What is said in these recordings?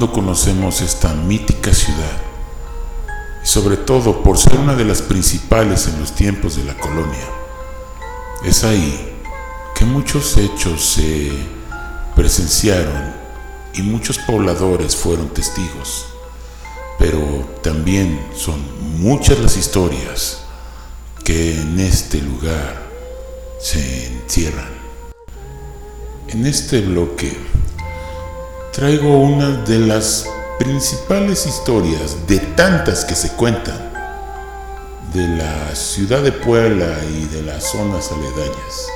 Conocemos esta mítica ciudad, y sobre todo por ser una de las principales en los tiempos de la colonia. Es ahí que muchos hechos se presenciaron y muchos pobladores fueron testigos, pero también son muchas las historias que en este lugar se encierran. En este bloque traigo una de las principales historias de tantas que se cuentan de la ciudad de Puebla y de las zonas aledañas.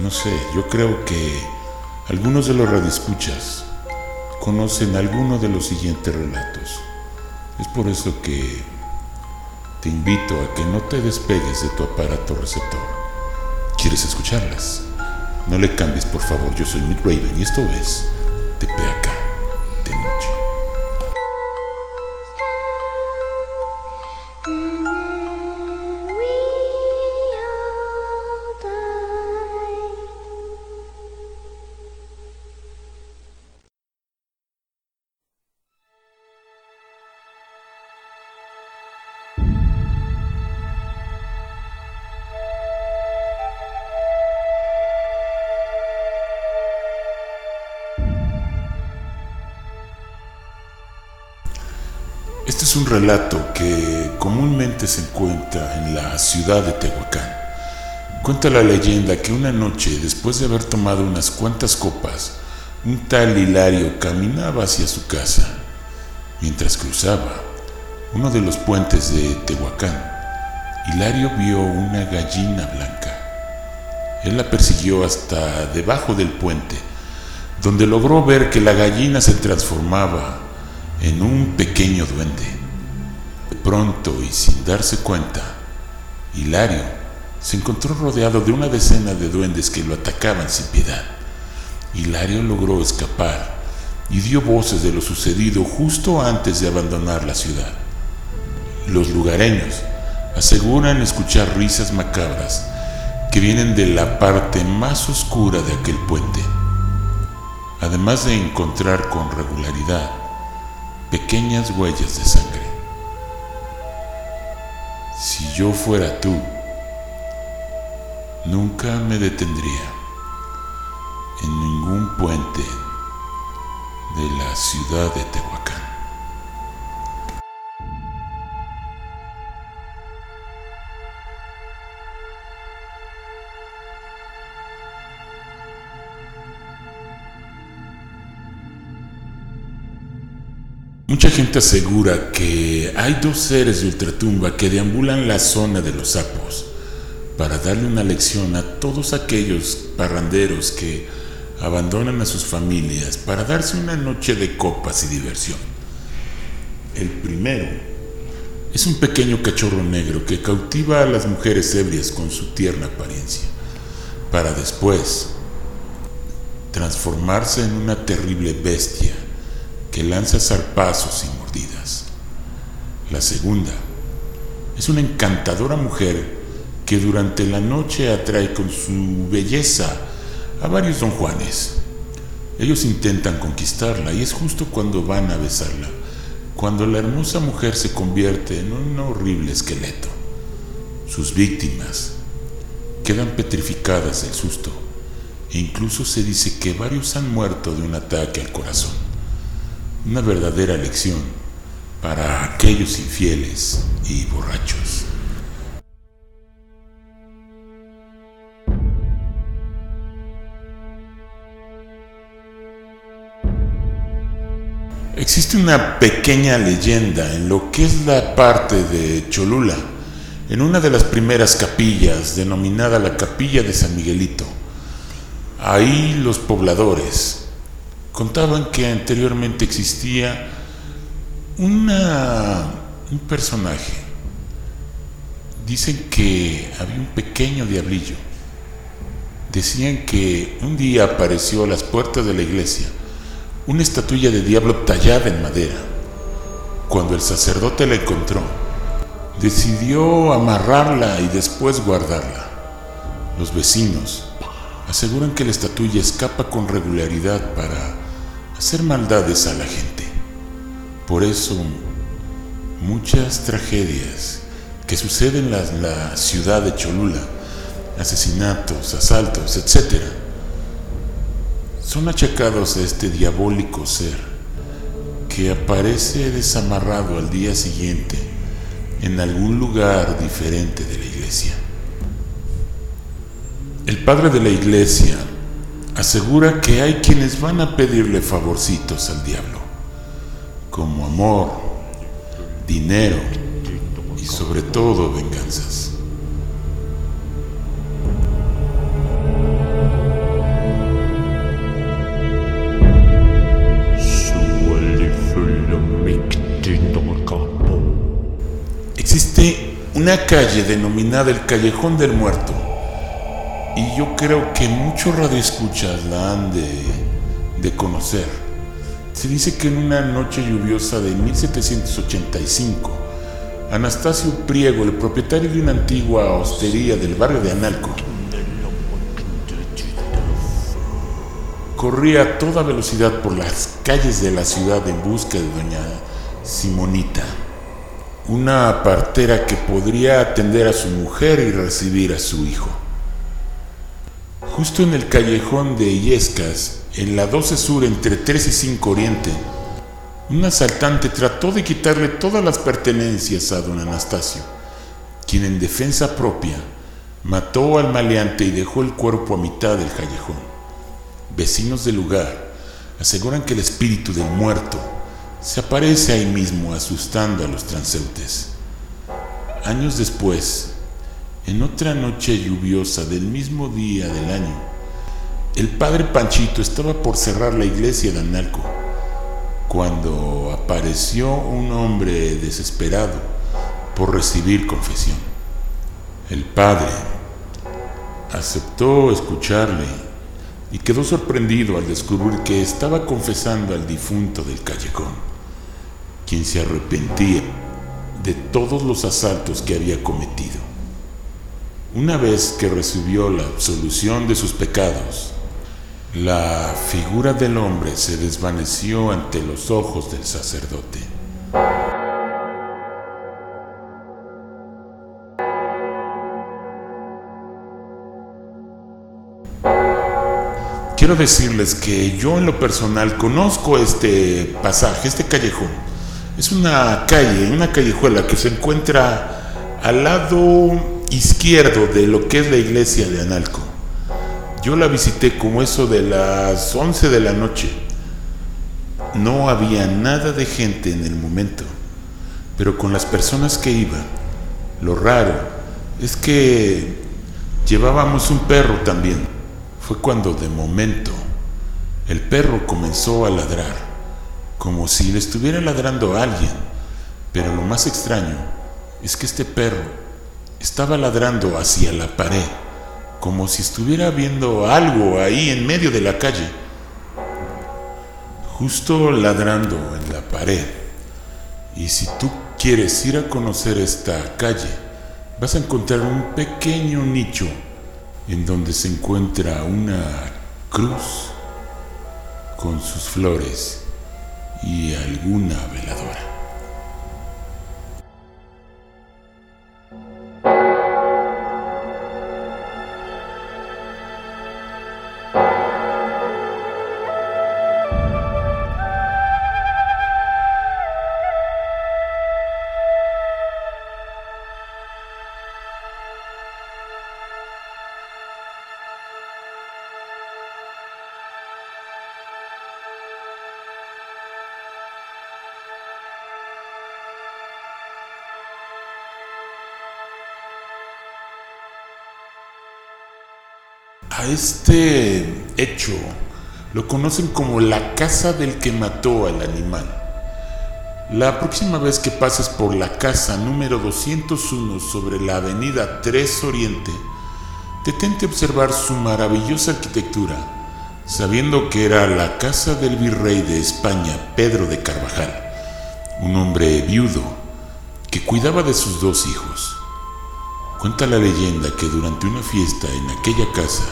No sé, yo creo que algunos de los radioescuchas conocen alguno de los siguientes relatos. Es por eso que te invito a que no te despegues de tu aparato receptor. ¿Quieres escucharlas? No le cambies, por favor. Yo soy Mick Raven y esto es TPH. Este es un relato que comúnmente se encuentra en la ciudad de Tehuacán. Cuenta la leyenda que una noche, después de haber tomado unas cuantas copas, un tal Hilario caminaba hacia su casa. Mientras cruzaba uno de los puentes de Tehuacán, Hilario vio una gallina blanca. Él la persiguió hasta debajo del puente, donde logró ver que la gallina se transformaba en un pequeño duende. Pronto y sin darse cuenta, Hilario se encontró rodeado de una decena de duendes que lo atacaban sin piedad. Hilario logró escapar y dio voces de lo sucedido justo antes de abandonar la ciudad. Los lugareños aseguran escuchar risas macabras que vienen de la parte más oscura de aquel puente, además de encontrar con regularidad pequeñas huellas de sangre. Yo fuera tú, nunca me detendría en ningún puente de la ciudad de Tehuacán. Mucha gente asegura que hay dos seres de ultratumba que deambulan la zona de los sapos para darle una lección a todos aquellos parranderos que abandonan a sus familias para darse una noche de copas y diversión. El primero es un pequeño cachorro negro que cautiva a las mujeres ebrias con su tierna apariencia, para después transformarse en una terrible bestia que lanza zarpazos y mordidas. La segunda es una encantadora mujer que durante la noche atrae con su belleza a varios don Juanes. Ellos intentan conquistarla y es justo cuando van a besarla, cuando la hermosa mujer se convierte en un horrible esqueleto. Sus víctimas quedan petrificadas del susto e incluso se dice que varios han muerto de un ataque al corazón una verdadera lección para aquellos infieles y borrachos. Existe una pequeña leyenda en lo que es la parte de Cholula, en una de las primeras capillas, denominada la Capilla de San Miguelito. Ahí los pobladores, contaban que anteriormente existía un personaje. Dicen que había un pequeño diablillo. Decían que un día apareció a las puertas de la iglesia una estatuilla de diablo tallada en madera. Cuando el sacerdote la encontró, decidió amarrarla y después guardarla. Los vecinos aseguran que la estatuilla escapa con regularidad para hacer maldades a la gente. Por eso, muchas tragedias que suceden en la, ciudad de Cholula, asesinatos, asaltos, etc., son achacados a este diabólico ser que aparece desamarrado al día siguiente en algún lugar diferente de la iglesia. El padre de la iglesia asegura que hay quienes van a pedirle favorcitos al diablo, como amor, dinero y sobre todo venganzas. Existe una calle denominada el Callejón del Muerto y yo creo que muchos radioescuchas la han de, de conocer. Se dice que en una noche lluviosa de 1785, Anastasio Priego, el propietario de una antigua hostería del barrio de Analco, corría a toda velocidad por las calles de la ciudad en busca de doña Simonita una partera que podría atender a su mujer y recibir a su hijo. Justo en el callejón de Illescas, en la 12 Sur entre 3 y 5 Oriente, un asaltante trató de quitarle todas las pertenencias a don Anastasio, quien en defensa propia mató al maleante y dejó el cuerpo a mitad del callejón. Vecinos del lugar aseguran que el espíritu del muerto se aparece ahí mismo asustando a los transeúntes. Años después, en otra noche lluviosa del mismo día del año, el padre Panchito estaba por cerrar la iglesia de Analco cuando apareció un hombre desesperado por recibir confesión. El padre aceptó escucharle y quedó sorprendido al descubrir que estaba confesando al difunto del callejón quien se arrepentía de todos los asaltos que había cometido. Una vez que recibió la absolución de sus pecados, la figura del hombre se desvaneció ante los ojos del sacerdote. Quiero decirles que yo en lo personal conozco este pasaje, este callejón, es una calle, una callejuela que se encuentra al lado izquierdo de lo que es la iglesia de Analco. Yo la visité como eso de las 11 de la noche. No había nada de gente en el momento, pero con las personas que iban, lo raro es que llevábamos un perro también. Fue cuando de momento el perro comenzó a ladrar como si le estuviera ladrando alguien. Pero lo más extraño es que este perro estaba ladrando hacia la pared, como si estuviera viendo algo ahí en medio de la calle, justo ladrando en la pared. Y si tú quieres ir a conocer esta calle, vas a encontrar un pequeño nicho en donde se encuentra una cruz con sus flores y alguna veladora. Este hecho lo conocen como la casa del que mató al animal. La próxima vez que pases por la casa número 201 sobre la avenida 3 Oriente, detente a observar su maravillosa arquitectura, sabiendo que era la casa del virrey de España, Pedro de Carvajal, un hombre viudo que cuidaba de sus dos hijos. Cuenta la leyenda que durante una fiesta en aquella casa,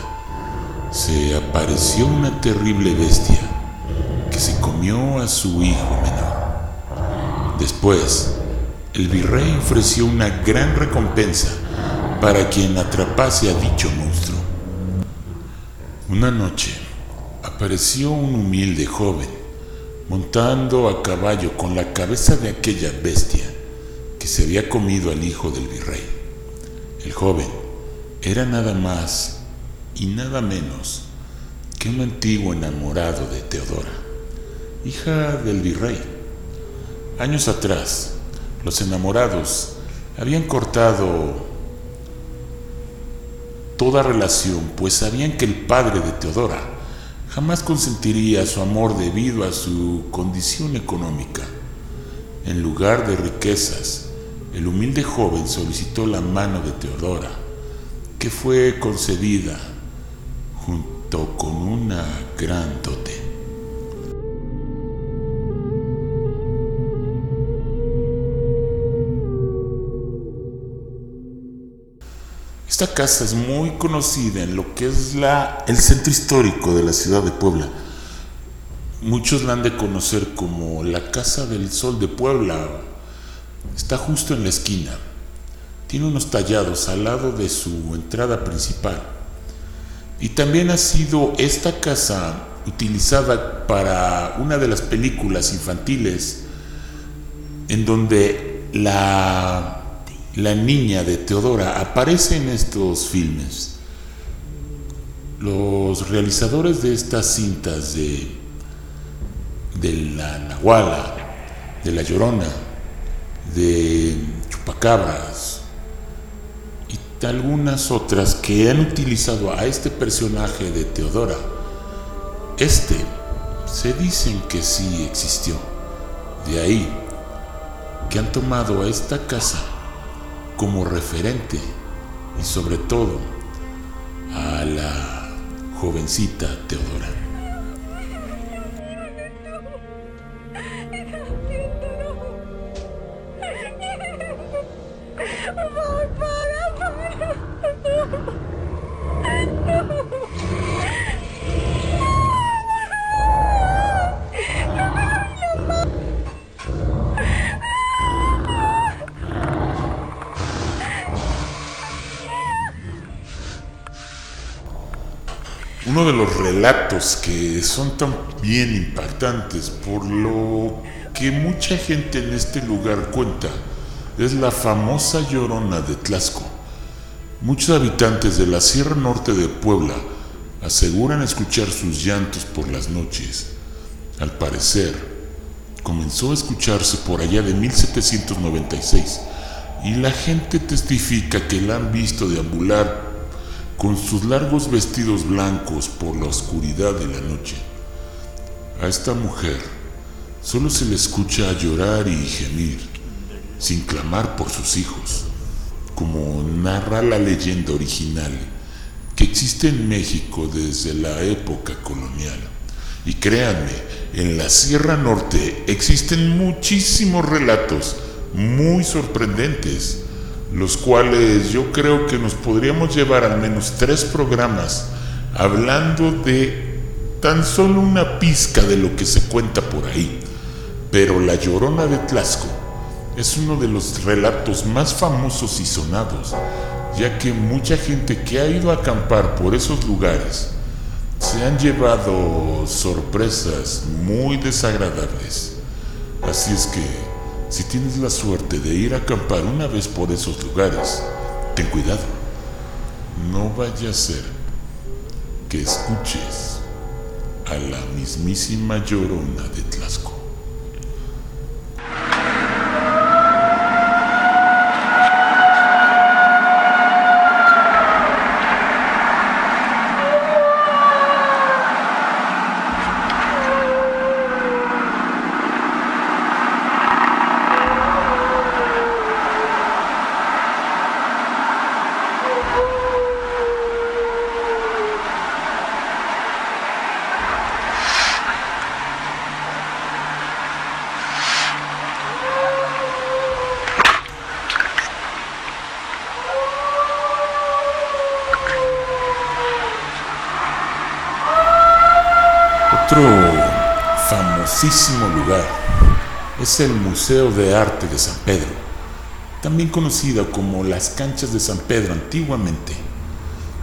se apareció una terrible bestia que se comió a su hijo menor. Después, el virrey ofreció una gran recompensa para quien atrapase a dicho monstruo. Una noche apareció un humilde joven montando a caballo con la cabeza de aquella bestia que se había comido al hijo del virrey. El joven era nada más y nada menos que un antiguo enamorado de Teodora, hija del virrey. Años atrás, los enamorados habían cortado toda relación, pues sabían que el padre de Teodora jamás consentiría su amor debido a su condición económica. En lugar de riquezas, el humilde joven solicitó la mano de Teodora, que fue concedida junto con una gran dote. Esta casa es muy conocida en lo que es la, el centro histórico de la ciudad de Puebla. Muchos la han de conocer como la Casa del Sol de Puebla. Está justo en la esquina. Tiene unos tallados al lado de su entrada principal. Y también ha sido esta casa utilizada para una de las películas infantiles en donde la la niña de Teodora aparece en estos filmes. Los realizadores de estas cintas de, de la Nahuala, de la Llorona, de Chupacabras algunas otras que han utilizado a este personaje de Teodora, este se dicen que sí existió. De ahí que han tomado a esta casa como referente y sobre todo a la jovencita Teodora. Los relatos que son tan bien impactantes por lo que mucha gente en este lugar cuenta es la famosa llorona de Tlasco. Muchos habitantes de la Sierra Norte de Puebla aseguran escuchar sus llantos por las noches. Al parecer, comenzó a escucharse por allá de 1796 y la gente testifica que la han visto deambular con sus largos vestidos blancos por la oscuridad de la noche. A esta mujer solo se le escucha llorar y gemir, sin clamar por sus hijos, como narra la leyenda original que existe en México desde la época colonial. Y créanme, en la Sierra Norte existen muchísimos relatos muy sorprendentes los cuales yo creo que nos podríamos llevar al menos tres programas hablando de tan solo una pizca de lo que se cuenta por ahí. Pero La Llorona de Tlasco es uno de los relatos más famosos y sonados, ya que mucha gente que ha ido a acampar por esos lugares se han llevado sorpresas muy desagradables. Así es que si tienes la suerte de ir a acampar una vez por esos lugares, ten cuidado. No vaya a ser que escuches a la mismísima llorona de Tlaxco. Otro famosísimo lugar es el Museo de Arte de San Pedro, también conocido como las Canchas de San Pedro antiguamente.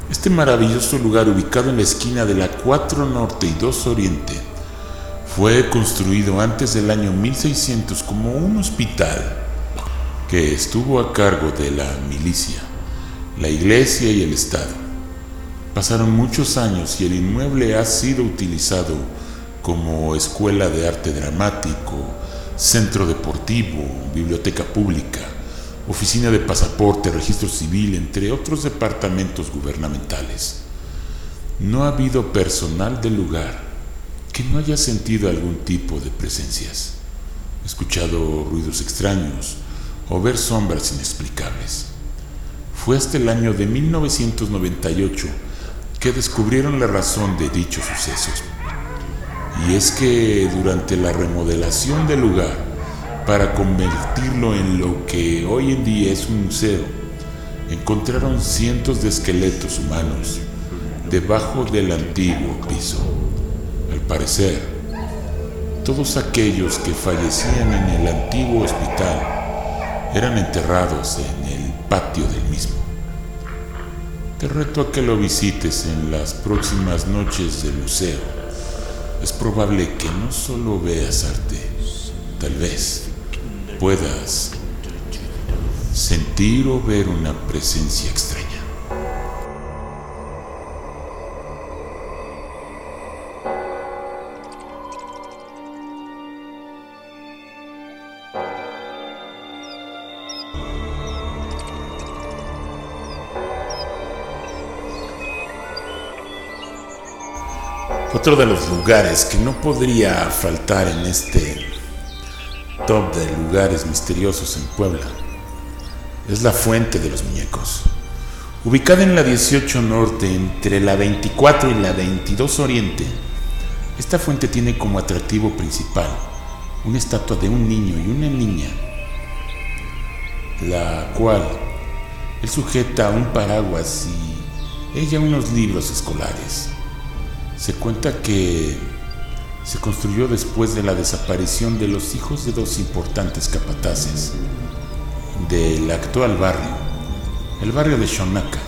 Este maravilloso lugar ubicado en la esquina de la 4 Norte y 2 Oriente fue construido antes del año 1600 como un hospital que estuvo a cargo de la milicia, la iglesia y el Estado. Pasaron muchos años y el inmueble ha sido utilizado como escuela de arte dramático, centro deportivo, biblioteca pública, oficina de pasaporte, registro civil, entre otros departamentos gubernamentales. No ha habido personal del lugar que no haya sentido algún tipo de presencias, escuchado ruidos extraños o ver sombras inexplicables. Fue hasta el año de 1998 descubrieron la razón de dichos sucesos. Y es que durante la remodelación del lugar, para convertirlo en lo que hoy en día es un museo, encontraron cientos de esqueletos humanos debajo del antiguo piso. Al parecer, todos aquellos que fallecían en el antiguo hospital eran enterrados en el patio del mismo. Te reto a que lo visites en las próximas noches del museo. Es probable que no solo veas arte, tal vez puedas sentir o ver una presencia extraña. Otro de los lugares que no podría faltar en este top de lugares misteriosos en Puebla es la Fuente de los Muñecos. Ubicada en la 18 Norte, entre la 24 y la 22 Oriente, esta fuente tiene como atractivo principal una estatua de un niño y una niña, la cual él sujeta un paraguas y ella unos libros escolares. Se cuenta que se construyó después de la desaparición de los hijos de dos importantes capataces del actual barrio, el barrio de Shonaka,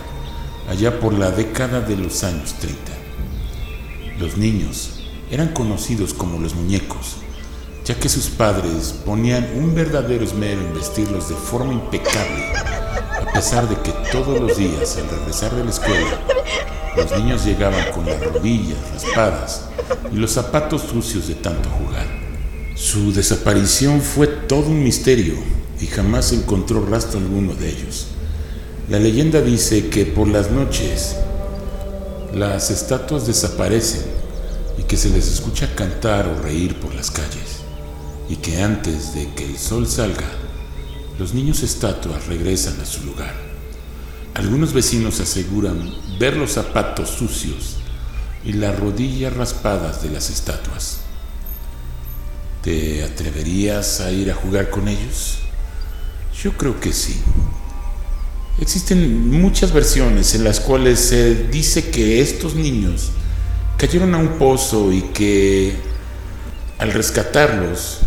allá por la década de los años 30. Los niños eran conocidos como los muñecos, ya que sus padres ponían un verdadero esmero en vestirlos de forma impecable, a pesar de que todos los días al regresar de la escuela los niños llegaban con las rodillas raspadas y los zapatos sucios de tanto jugar. Su desaparición fue todo un misterio y jamás se encontró rastro alguno de ellos. La leyenda dice que por las noches las estatuas desaparecen y que se les escucha cantar o reír por las calles y que antes de que el sol salga, los niños estatuas regresan a su lugar. Algunos vecinos aseguran ver los zapatos sucios y las rodillas raspadas de las estatuas. ¿Te atreverías a ir a jugar con ellos? Yo creo que sí. Existen muchas versiones en las cuales se dice que estos niños cayeron a un pozo y que al rescatarlos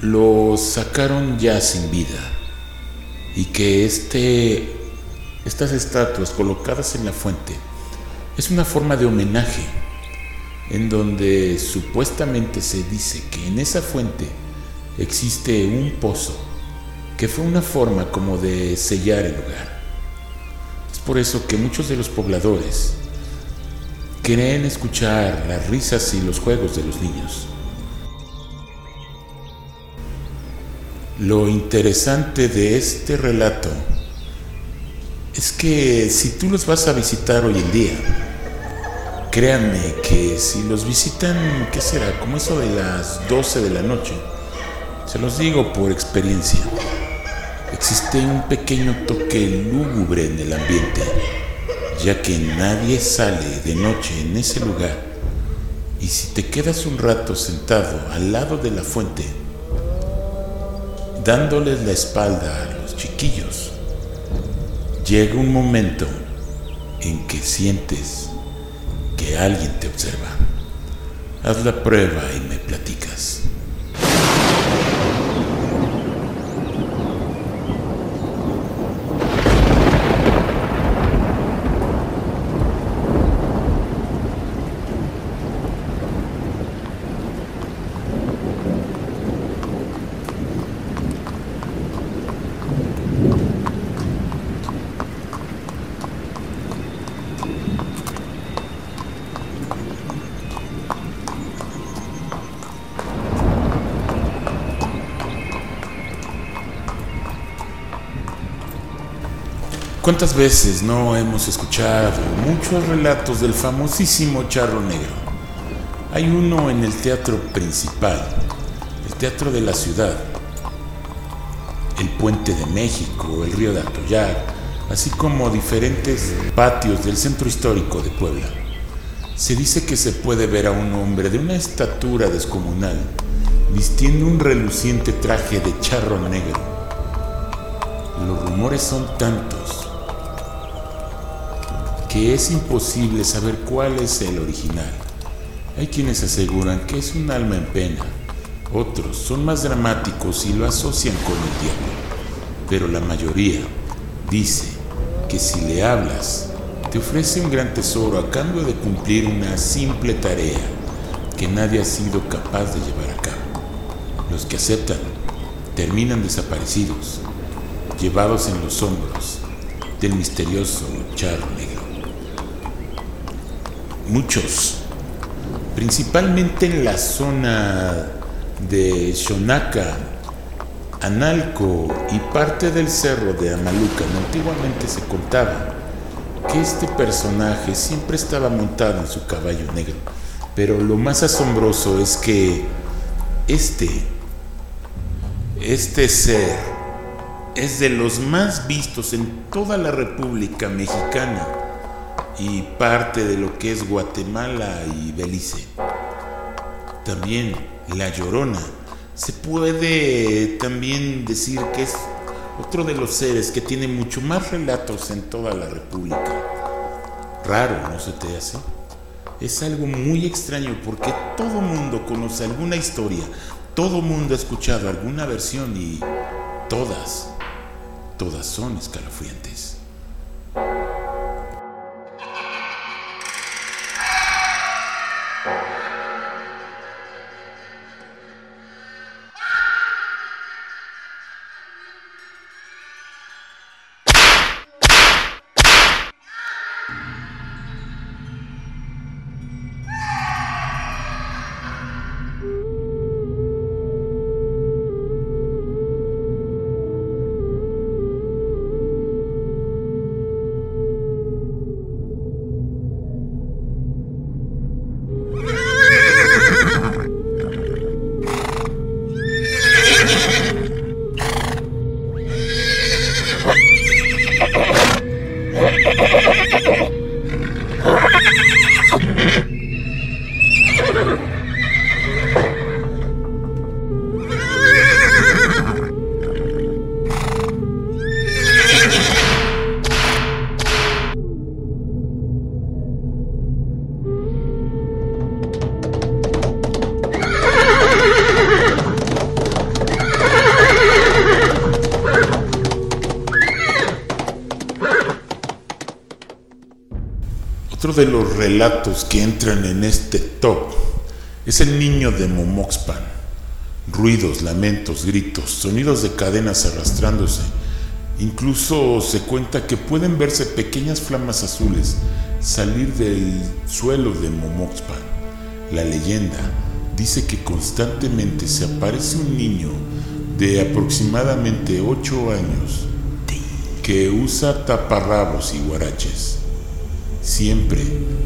los sacaron ya sin vida y que este, estas estatuas colocadas en la fuente es una forma de homenaje en donde supuestamente se dice que en esa fuente existe un pozo que fue una forma como de sellar el lugar. Es por eso que muchos de los pobladores creen escuchar las risas y los juegos de los niños. Lo interesante de este relato es que si tú los vas a visitar hoy en día, créanme que si los visitan, ¿qué será? Como eso de las 12 de la noche, se los digo por experiencia, existe un pequeño toque lúgubre en el ambiente, ya que nadie sale de noche en ese lugar. Y si te quedas un rato sentado al lado de la fuente, dándoles la espalda a los chiquillos, llega un momento en que sientes que alguien te observa. Haz la prueba y me platicas. ¿Cuántas veces no hemos escuchado muchos relatos del famosísimo charro negro? Hay uno en el teatro principal, el teatro de la ciudad, el puente de México, el río de Atoyar, así como diferentes patios del centro histórico de Puebla. Se dice que se puede ver a un hombre de una estatura descomunal vistiendo un reluciente traje de charro negro. Los rumores son tantos que es imposible saber cuál es el original. Hay quienes aseguran que es un alma en pena, otros son más dramáticos y lo asocian con el diablo, pero la mayoría dice que si le hablas, te ofrece un gran tesoro a cambio de cumplir una simple tarea que nadie ha sido capaz de llevar a cabo. Los que aceptan terminan desaparecidos, llevados en los hombros del misterioso charro negro muchos, principalmente en la zona de Xonaca, Analco y parte del cerro de Amalucan. Antiguamente se contaba que este personaje siempre estaba montado en su caballo negro, pero lo más asombroso es que este, este ser, es de los más vistos en toda la República Mexicana y parte de lo que es Guatemala y Belice. También La Llorona. Se puede también decir que es otro de los seres que tiene mucho más relatos en toda la República. Raro, ¿no se te hace? Es algo muy extraño porque todo mundo conoce alguna historia, todo mundo ha escuchado alguna versión y todas, todas son escalofriantes. Otro de los relatos que entran en este top es el niño de Momoxpan. Ruidos, lamentos, gritos, sonidos de cadenas arrastrándose. Incluso se cuenta que pueden verse pequeñas flamas azules salir del suelo de Momoxpan. La leyenda dice que constantemente se aparece un niño de aproximadamente 8 años que usa taparrabos y guaraches Siempre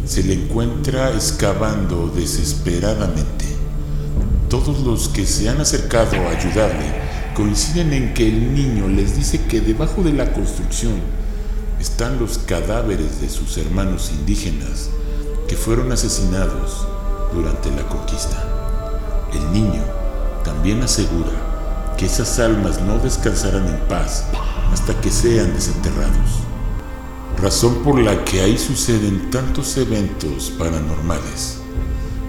se le encuentra excavando desesperadamente. Todos los que se han acercado a ayudarle coinciden en que el niño les dice que debajo de la construcción están los cadáveres de sus hermanos indígenas que fueron asesinados durante la conquista. El niño también asegura que esas almas no descansarán en paz hasta que sean desenterrados razón por la que ahí suceden tantos eventos paranormales.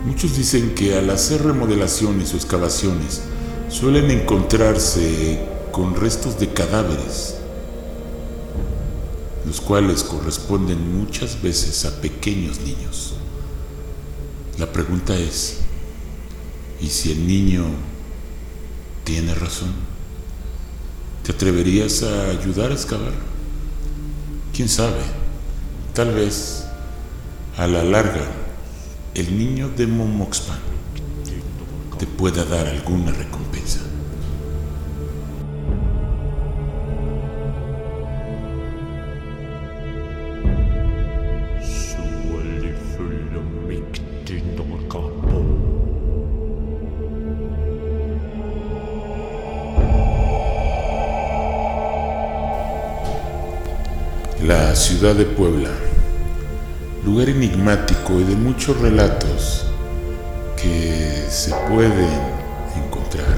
Muchos dicen que al hacer remodelaciones o excavaciones suelen encontrarse con restos de cadáveres, los cuales corresponden muchas veces a pequeños niños. La pregunta es, ¿y si el niño tiene razón? ¿Te atreverías a ayudar a excavar? ¿Quién sabe? Tal vez a la larga el niño de Momoxpan te pueda dar alguna recompensa. Ciudad de Puebla lugar enigmático y de muchos relatos que se pueden encontrar.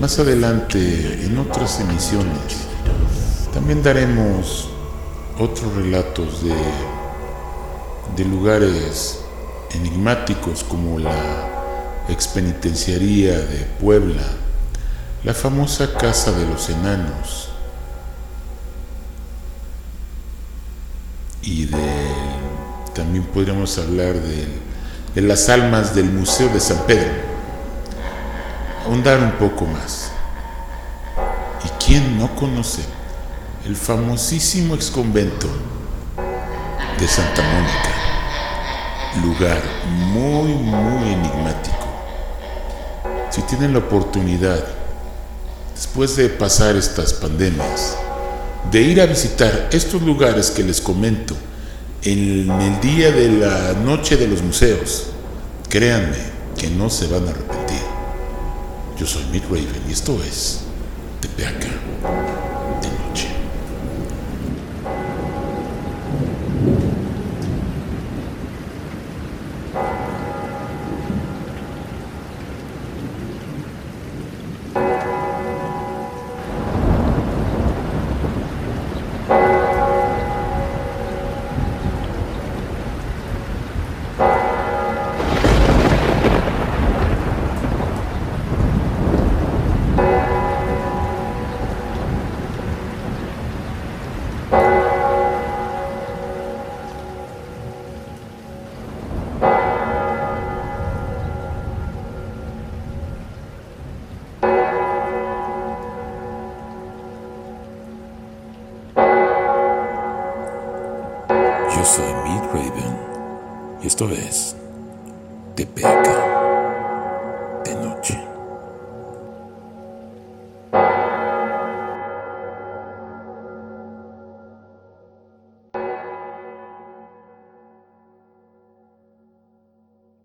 Más adelante, en otras emisiones, también daremos otros relatos de, de lugares enigmáticos como la expenitenciaría de Puebla, la famosa Casa de los Enanos, podríamos hablar de, las almas del Museo de San Pedro. Ahondar un poco más. ¿Y quién no conoce el famosísimo exconvento de Santa Mónica? Lugar muy, muy enigmático. Si tienen la oportunidad, después de pasar estas pandemias, de ir a visitar estos lugares que les comento en el día de la noche de los museos, créanme que no se van a arrepentir. Yo soy Mick Raven y esto es Tepeaca